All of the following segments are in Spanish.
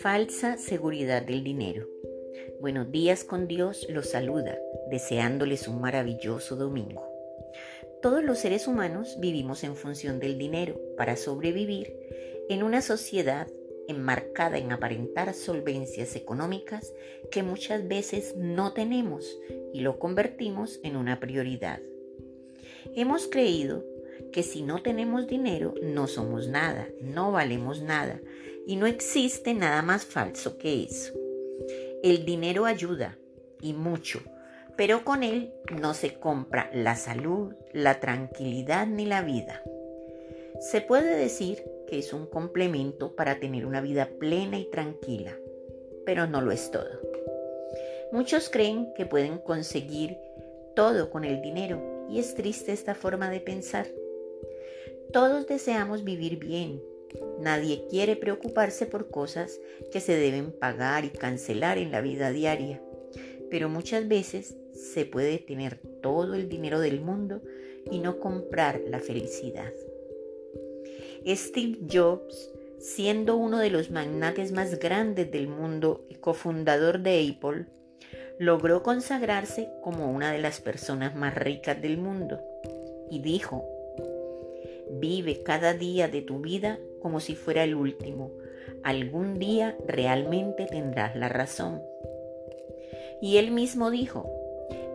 Falsa seguridad del dinero. Buenos días con Dios los saluda, deseándoles un maravilloso domingo. Todos los seres humanos vivimos en función del dinero para sobrevivir en una sociedad enmarcada en aparentar solvencias económicas que muchas veces no tenemos y lo convertimos en una prioridad. Hemos creído que si no tenemos dinero no somos nada, no valemos nada y no existe nada más falso que eso. El dinero ayuda y mucho, pero con él no se compra la salud, la tranquilidad ni la vida. Se puede decir que es un complemento para tener una vida plena y tranquila, pero no lo es todo. Muchos creen que pueden conseguir todo con el dinero y es triste esta forma de pensar. Todos deseamos vivir bien. Nadie quiere preocuparse por cosas que se deben pagar y cancelar en la vida diaria. Pero muchas veces se puede tener todo el dinero del mundo y no comprar la felicidad. Steve Jobs, siendo uno de los magnates más grandes del mundo y cofundador de Apple, logró consagrarse como una de las personas más ricas del mundo y dijo, Vive cada día de tu vida como si fuera el último. Algún día realmente tendrás la razón. Y él mismo dijo,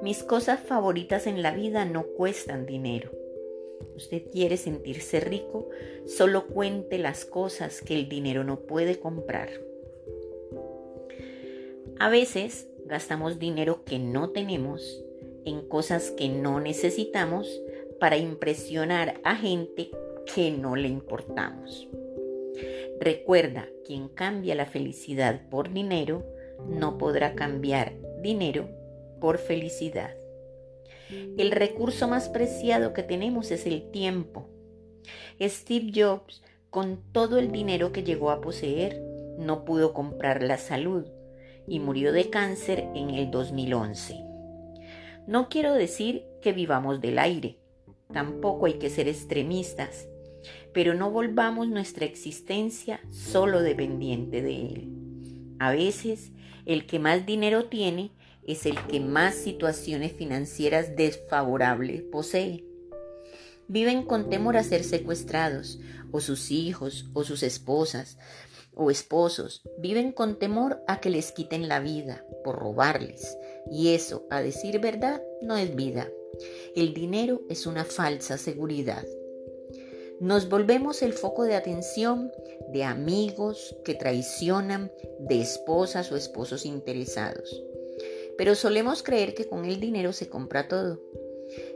mis cosas favoritas en la vida no cuestan dinero. Usted quiere sentirse rico, solo cuente las cosas que el dinero no puede comprar. A veces gastamos dinero que no tenemos en cosas que no necesitamos para impresionar a gente que no le importamos. Recuerda, quien cambia la felicidad por dinero no podrá cambiar dinero por felicidad. El recurso más preciado que tenemos es el tiempo. Steve Jobs, con todo el dinero que llegó a poseer, no pudo comprar la salud y murió de cáncer en el 2011. No quiero decir que vivamos del aire, Tampoco hay que ser extremistas, pero no volvamos nuestra existencia solo dependiente de Él. A veces, el que más dinero tiene es el que más situaciones financieras desfavorables posee. Viven con temor a ser secuestrados, o sus hijos, o sus esposas, o esposos. Viven con temor a que les quiten la vida por robarles. Y eso, a decir verdad, no es vida. El dinero es una falsa seguridad. Nos volvemos el foco de atención de amigos que traicionan, de esposas o esposos interesados. Pero solemos creer que con el dinero se compra todo.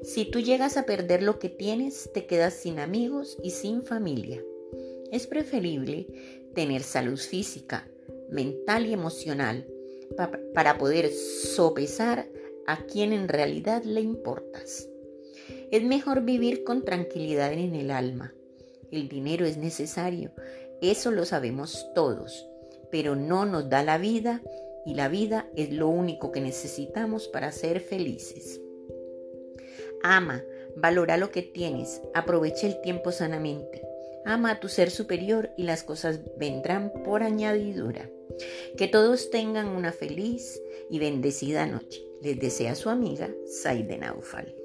Si tú llegas a perder lo que tienes, te quedas sin amigos y sin familia. Es preferible tener salud física, mental y emocional para poder sopesar a quien en realidad le importas. Es mejor vivir con tranquilidad en el alma. El dinero es necesario, eso lo sabemos todos, pero no nos da la vida y la vida es lo único que necesitamos para ser felices. Ama, valora lo que tienes, aprovecha el tiempo sanamente. Ama a tu ser superior y las cosas vendrán por añadidura. Que todos tengan una feliz y bendecida noche. Les desea su amiga Saide Naufal.